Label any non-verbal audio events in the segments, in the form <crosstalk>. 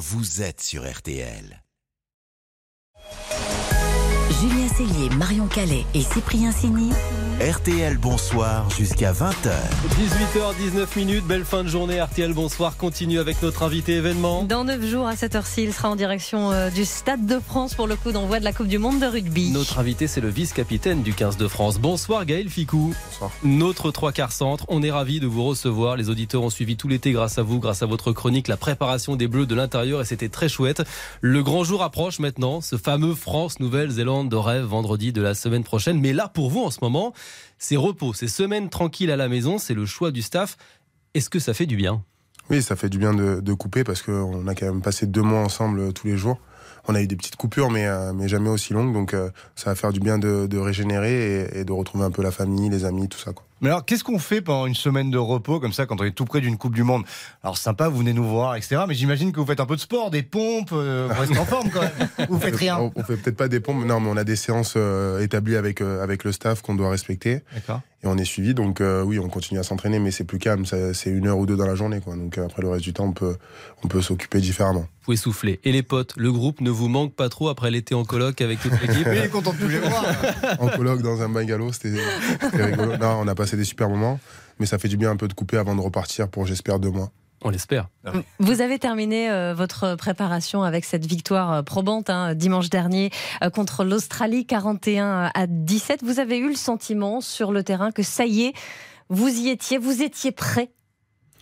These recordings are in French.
vous êtes sur RTL. Julien Cellier, Marion Calais et Cyprien Sini. RTL Bonsoir jusqu'à 20h. 18h19 minutes, belle fin de journée. RTL Bonsoir continue avec notre invité événement. Dans 9 jours à cette heure-ci, il sera en direction euh, du Stade de France pour le coup d'envoi de la Coupe du Monde de rugby. Notre invité, c'est le vice-capitaine du 15 de France. Bonsoir Gaël Ficou. Bonsoir. Notre trois quarts centre. On est ravis de vous recevoir. Les auditeurs ont suivi tout l'été grâce à vous, grâce à votre chronique, la préparation des Bleus de l'intérieur et c'était très chouette. Le grand jour approche maintenant, ce fameux France-Nouvelle-Zélande de rêve vendredi de la semaine prochaine. Mais là, pour vous en ce moment, c'est repos, c'est semaine tranquille à la maison, c'est le choix du staff. Est-ce que ça fait du bien? Oui, ça fait du bien de, couper parce qu'on a quand même passé deux mois ensemble euh, tous les jours. On a eu des petites coupures, mais, euh, mais jamais aussi longues. Donc euh, ça va faire du bien de, régénérer et, de retrouver un peu la famille, les amis, tout ça. Mais alors, qu'est-ce qu'on fait pendant une semaine de repos, comme ça, quand on est tout près d'une Coupe du Monde? Alors, sympa, vous venez nous voir, etc. Mais j'imagine que vous faites un peu de sport, des pompes, euh, vous restez en forme quand même. Vous faites rien On, on fait peut-être pas des pompes, non, mais on a des séances euh, établies avec, euh, avec le staff qu'on doit respecter. D'accord. Et on est suivi, donc euh, oui, on continue à s'entraîner, mais c'est plus calme, c'est une heure ou deux dans la journée. Quoi. Donc après, le reste du temps, on peut, on peut s'occuper différemment. Vous pouvez souffler. Et les potes, le groupe ne vous manque pas trop après l'été en coloc avec toute l'équipe Il est content de tous les voir. en coloc, dans un bungalow, c'était rigolo. Non, on a passé des super moments, mais ça fait du bien un peu de couper avant de repartir pour, j'espère, deux mois. On l'espère. Vous avez terminé euh, votre préparation avec cette victoire euh, probante hein, dimanche dernier euh, contre l'Australie, 41 à 17. Vous avez eu le sentiment sur le terrain que ça y est, vous y étiez, vous étiez prêt?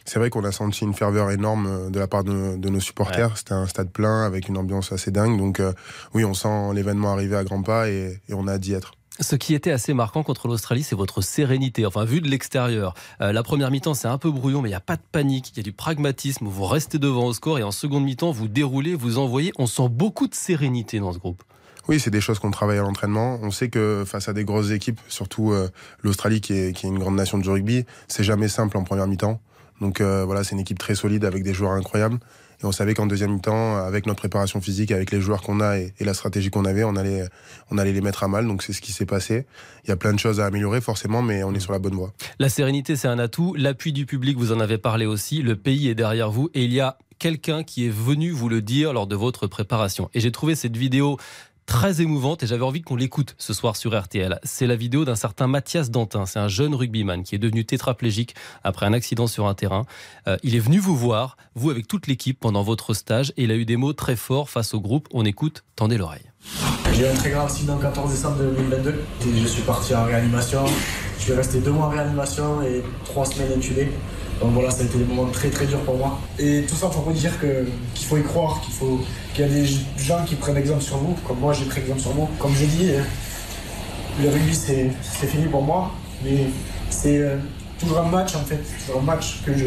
C'est vrai qu'on a senti une ferveur énorme de la part de, de nos supporters. Ouais. C'était un stade plein avec une ambiance assez dingue. Donc euh, oui, on sent l'événement arriver à grands pas et, et on a hâte d'y être. Ce qui était assez marquant contre l'Australie, c'est votre sérénité. Enfin, vu de l'extérieur, euh, la première mi-temps, c'est un peu brouillon, mais il n'y a pas de panique, il y a du pragmatisme. Vous restez devant au score et en seconde mi-temps, vous déroulez, vous envoyez. On sent beaucoup de sérénité dans ce groupe. Oui, c'est des choses qu'on travaille à l'entraînement. On sait que face à des grosses équipes, surtout euh, l'Australie qui est, qui est une grande nation du rugby, c'est jamais simple en première mi-temps. Donc euh, voilà, c'est une équipe très solide avec des joueurs incroyables. Et on savait qu'en deuxième mi-temps, avec notre préparation physique, avec les joueurs qu'on a et, et, la stratégie qu'on avait, on allait, on allait les mettre à mal. Donc c'est ce qui s'est passé. Il y a plein de choses à améliorer forcément, mais on est sur la bonne voie. La sérénité, c'est un atout. L'appui du public, vous en avez parlé aussi. Le pays est derrière vous et il y a quelqu'un qui est venu vous le dire lors de votre préparation. Et j'ai trouvé cette vidéo très émouvante et j'avais envie qu'on l'écoute ce soir sur RTL. C'est la vidéo d'un certain Mathias Dantin. C'est un jeune rugbyman qui est devenu tétraplégique après un accident sur un terrain. Euh, il est venu vous voir, vous avec toute l'équipe pendant votre stage et il a eu des mots très forts face au groupe. On écoute, tendez l'oreille. J'ai eu un très grave accident le 14 décembre 2022 et je suis parti en réanimation. Je suis resté deux mois en réanimation et trois semaines intubé. Donc voilà, ça a été des moments très très durs pour moi. Et tout ça pour vous dire que, qu'il faut y croire, qu'il faut qu'il y a des gens qui prennent exemple sur vous, comme moi j'ai pris exemple sur moi. Comme je dis, le rugby c'est, fini pour moi, mais c'est euh, toujours un match en fait, toujours un match que je,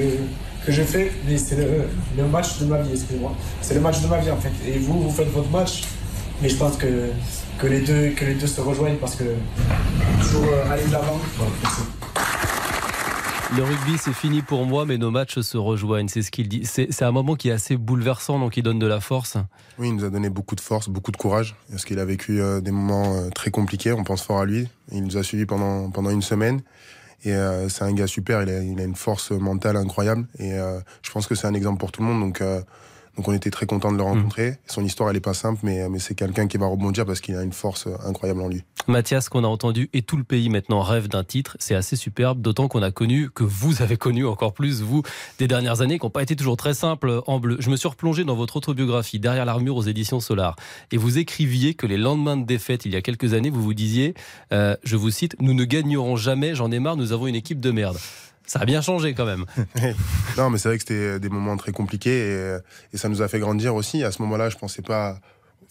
que je fais, mais c'est le, le match de ma vie, excusez-moi. C'est le match de ma vie en fait. Et vous, vous faites votre match, mais je pense que, que, les, deux, que les deux se rejoignent parce que toujours euh, aller de l'avant. Le rugby, c'est fini pour moi, mais nos matchs se rejoignent. C'est ce qu'il dit. C'est un moment qui est assez bouleversant, donc il donne de la force. Oui, il nous a donné beaucoup de force, beaucoup de courage, parce qu'il a vécu euh, des moments euh, très compliqués. On pense fort à lui. Il nous a suivis pendant, pendant une semaine. Et euh, c'est un gars super. Il a, il a, une force mentale incroyable. Et je pense que c'est un exemple pour tout le monde. Donc, donc on était très content de le rencontrer. Mmh. Son histoire, elle est pas simple, mais, mais c'est quelqu'un qui va rebondir parce qu'il a une force incroyable en lui. Mathias, qu'on a entendu, et tout le pays maintenant rêve d'un titre. C'est assez superbe, d'autant qu'on a connu, que vous avez connu encore plus, vous, des dernières années, qui n'ont pas été toujours très simples en bleu. Je me suis replongé dans votre autobiographie, Derrière l'armure aux éditions Solar. Et vous écriviez que les lendemains de défaite, il y a quelques années, vous vous disiez, euh, je vous cite, nous ne gagnerons jamais, j'en ai marre, nous avons une équipe de merde. Ça a bien changé quand même. <laughs> non, mais c'est vrai que c'était des moments très compliqués et, et, ça nous a fait grandir aussi. À ce moment-là, je pensais pas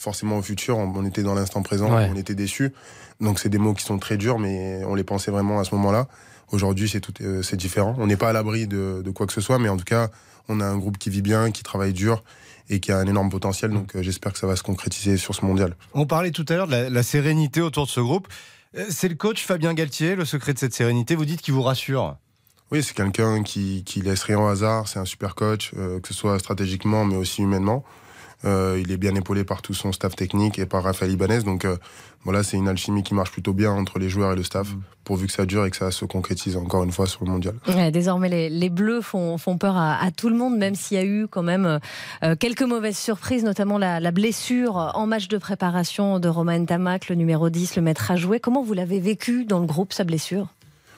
forcément au futur. On, était dans l'instant présent, ouais. on était déçus. Donc c'est des mots qui sont très durs, mais on les pensait vraiment à ce moment-là. Aujourd'hui, c'est tout, euh, c'est différent. On n'est pas à l'abri de, de quoi que ce soit, mais en tout cas, on a un groupe qui vit bien, qui travaille dur et qui a un énorme potentiel. Donc euh, j'espère que ça va se concrétiser sur ce mondial. On parlait tout à l'heure de la, la sérénité autour de ce groupe. Euh, C'est le coach Fabien Galtier, le secret de cette sérénité. Vous dites qu'il vous rassure. Oui, c'est quelqu'un qui, qui laisse rien au hasard. C'est un super coach, euh, que ce soit stratégiquement, mais aussi humainement. Euh, il est bien épaulé par tout son staff technique et par Raphaël Ibanez. Donc euh, voilà, c'est une alchimie qui marche plutôt bien entre les joueurs et le staff, mm. pourvu que ça dure et que ça se concrétise encore une fois sur le mondial. désormais, les, Bleus font, font peur à, tout le monde, même s'il y a eu quand même euh, quelques mauvaises surprises, notamment la, blessure en match de préparation de Romain Tamac, le numéro 10, le maître à jouer. Comment vous l'avez vécu dans le groupe, sa blessure?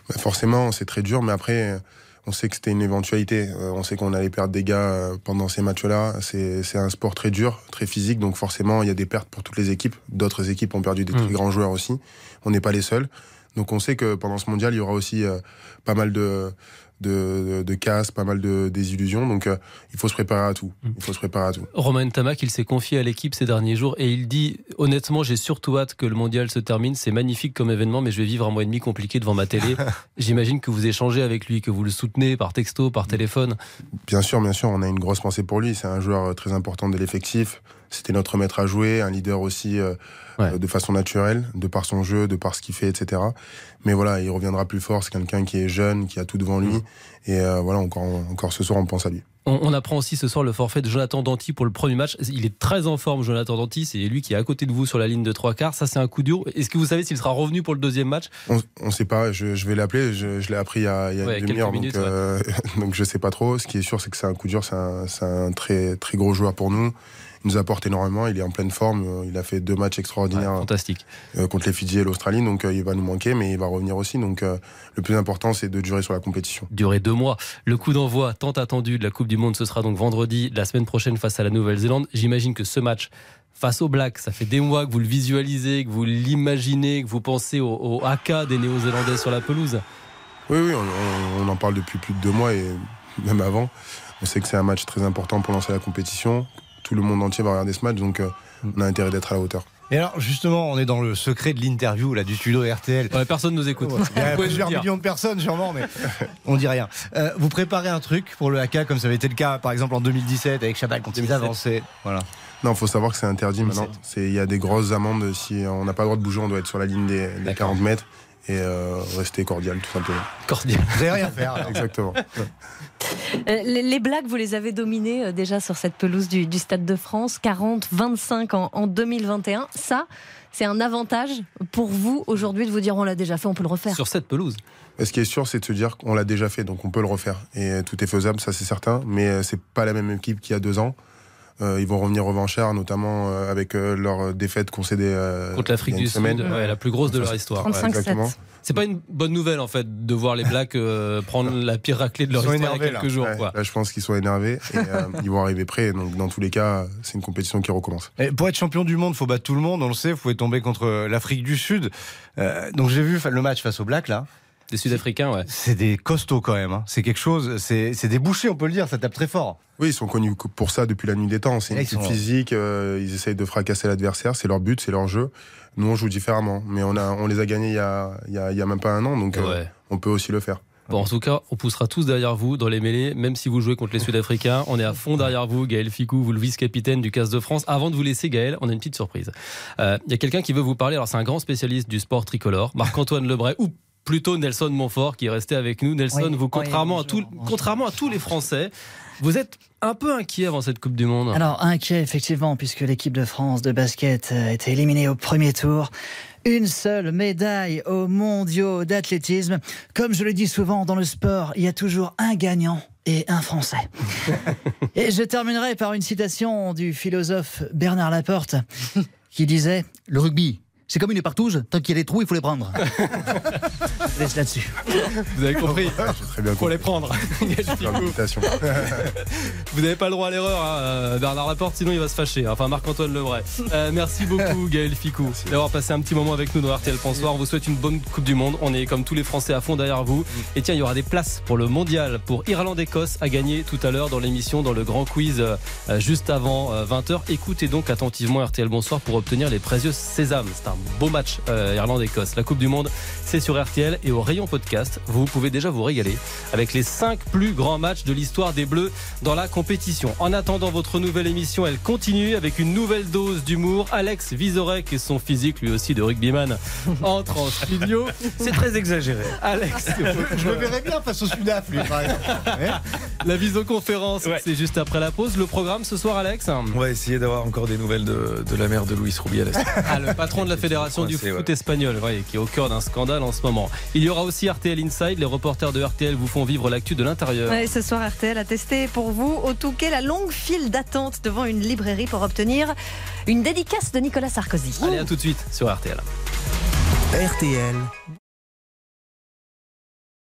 Bah, Forcément, c'est très dur, mais après on sait que c'était une éventualité. Euh, on sait qu'on allait perdre des gars euh, pendant ces matchs-là. C'est un sport très dur, très physique, donc forcément, il y a des pertes pour toutes les équipes. D'autres équipes ont perdu des très mmh. grands joueurs aussi. On n'est pas les seuls. Donc on sait que pendant ce mondial, il y aura aussi euh, pas mal de, de, de, casse, pas mal de désillusions. Donc euh, il faut se préparer à tout. Il faut se préparer à tout. Romain Tamac, il s'est confié à l'équipe ces derniers jours et il dit honnêtement, j'ai surtout hâte que le mondial se termine. C'est magnifique comme événement, mais je vais vivre un mois et demi compliqué devant ma télé. <laughs> J'imagine que vous échangez avec lui, que vous le soutenez par texto, par téléphone. Bien sûr, bien sûr, on a une grosse pensée pour lui. C'est un joueur euh, très important de l'effectif. C'était notre maître à jouer, un leader aussi euh, de façon naturelle, de par son jeu, de par ce qu'il fait, etc. Mais voilà, il reviendra plus fort. C'est quelqu'un qui est jeune, qui a tout devant lui. Mm. Et euh, voilà, encore, encore ce soir, on pense à lui. On, apprend aussi ce soir le forfait de Jonathan Danty pour le premier match. Il est très en forme, Jonathan Danty. C'est lui qui est à côté de vous sur la ligne de trois quarts. Ça, c'est un coup dur. Est-ce que vous savez s'il sera revenu pour le deuxième match? On ne sait pas. Je, vais l'appeler. Je, l'ai appris il y a, il y a une demi-heure. Donc, euh, <laughs> donc, je sais pas trop. Ce qui est sûr, c'est que c'est un coup dur. C'est un, un, très, très gros joueur pour nous nous apporte énormément. Il est en pleine forme. Euh, il a fait deux matchs extraordinaires. fantastique. Euh, contre les Fidji et l'Australie. Donc, euh, il va nous manquer, mais il va revenir aussi. Donc, le plus important, c'est de durer sur la compétition. Durer deux mois. Le coup d'envoi tant attendu de la Coupe du Monde, ce sera donc vendredi, la semaine prochaine face à la Nouvelle-Zélande. J'imagine que ce match face aux Blacks. Ça fait des mois que vous le visualisez, que vous l'imaginez, que vous pensez au, au AK des Néo-Zélandais sur la pelouse. Oui, oui, on, on, en parle depuis plus de deux mois et même avant. On sait que c'est un match très important pour lancer la compétition, tout le monde entier va regarder ce match, donc euh, on a intérêt d'être à la hauteur. Et alors, justement, on est dans le secret de l'interview, là, du studio RTL. Ouais, personne nous écoute. Il y a plusieurs millions de personnes, sûrement, mais on dit rien. Euh, vous préparez un truc pour le haka, comme ça avait été le cas, par exemple, en 2017, avec Chabal quand il avancé. Voilà. Non, il faut savoir que c'est interdit maintenant. Il y a des grosses amendes. Si on n'a pas le droit de bouger, on doit être sur la ligne des, des 40 mètres et euh, rester cordial, tout simplement. Cordial. Vous n'avez rien faire. Exactement. Euh, les, blagues, vous les avez dominées euh, déjà sur cette pelouse du, Stade de France, 40, 25 en, en 2021. Ça, c'est un avantage pour vous aujourd'hui de vous dire on l'a déjà fait, on peut le refaire. Sur cette pelouse ce qui est sûr, c'est de se dire qu'on l'a déjà fait, donc on peut le refaire. Et tout est faisable, ça c'est certain. Mais c'est pas la même équipe qu'il y a deux ans. Euh, ils vont revenir revanchards, notamment euh, avec euh, leur défaite concédée contre l'Afrique du Sud, la plus grosse de leur histoire. c'est pas une bonne nouvelle en fait de voir les Blacks prendre la pire raclée de leur histoire il y a quelques jours. Là, je pense qu'ils sont énervés et <laughs> ils vont arriver prêts. Donc dans tous les cas, c'est une compétition qui recommence. Et pour être champion du monde, il faut battre tout le monde. On le sait, vous pouvez tomber contre l'Afrique du Sud. donc j'ai vu le match face aux Blacks là. Des Sud-Africains, ouais. C'est des costauds quand même. Hein. C'est quelque chose. C'est des bouchers, on peut le dire. Ça tape très fort. Oui, ils sont connus pour ça depuis la nuit des temps. C'est une équipe physique. Euh, ils essayent de fracasser l'adversaire. C'est leur but, c'est leur jeu. Nous, on joue différemment. Mais on, a, on les a gagnés il y a, il y a, même pas un an. Donc, euh, on peut aussi le faire. Bon, en tout cas, on poussera tous derrière vous dans les mêlées, même si vous jouez contre les Sud-Africains. On est à fond derrière vous, Gaël Ficou, vous le vice-capitaine du CAS de France. Avant de vous laisser, Gaël, on a une petite surprise. Euh, il y a quelqu'un qui veut vous parler. Alors, c'est un grand spécialiste du sport tricolore, Marc-Antoine Lebray, ou plutôt Nelson Montfort qui est resté avec nous. Nelson, vous, contrairement, à contrairement à tous les Français, vous êtes un peu inquiet avant cette Coupe du Monde. Alors inquiet effectivement puisque l'équipe de France de basket a été éliminée au premier tour. Une seule médaille aux mondiaux d'athlétisme. Comme je le dis souvent dans le sport, il y a toujours un gagnant et un Français. <laughs> et je terminerai par une citation du philosophe Bernard Laporte qui disait Le rugby, c'est comme une partouze, tant qu'il y a des trous, il faut les prendre. <laughs> laisse là-dessus. Vous avez compris très bien Faut les prendre. <laughs> <laughs> Vous n'avez pas le droit à l'erreur, hein, euh, Bernard Laporte, sinon il va se fâcher. Enfin, Marc-Antoine Lebray. Euh, merci beaucoup, Gaël Ficou, d'avoir passé un petit moment avec nous dans RTL Bonsoir. On vous souhaite une bonne Coupe du Monde. On est comme tous les Français à fond derrière vous. Et tiens, il y aura des places pour le mondial pour Irlande-Écosse à gagner tout à l'heure dans l'émission, dans le grand quiz euh, juste avant 20h. Écoutez donc attentivement RTL Bonsoir pour obtenir les précieux sésames. C'est un beau match euh, Irlande-Écosse. La Coupe du Monde, c'est sur RTL et au rayon podcast, vous pouvez déjà vous régaler avec les 5 plus grands matchs de l'histoire des Bleus dans la compétition. En attendant votre nouvelle émission, elle continue avec une nouvelle dose d'humour. Alex Vizorek et son physique, lui aussi de rugbyman, <laughs> entrent en studio. C'est très exagéré. Alex, <laughs> Je me verrais bien face au Sudaf, lui, par exemple. la visioconférence, Ouais. c'est juste après la pause. Le programme ce soir, Alex On va essayer d'avoir encore des nouvelles de, de la mère de Luis Rubiales. Ah, le patron de la <laughs> fédération du foot ouais. espagnol, ouais, qui est au cœur d'un scandale en ce moment. Il y aura aussi RTL Inside. Les reporters de RTL vous font vivre l'actu de l'intérieur. Ouais, ce soir, RTL a testé pour vous au Touquet la longue file d'attente devant une librairie pour obtenir une dédicace de Nicolas Sarkozy. Allez, à tout de suite sur RTL. RTL,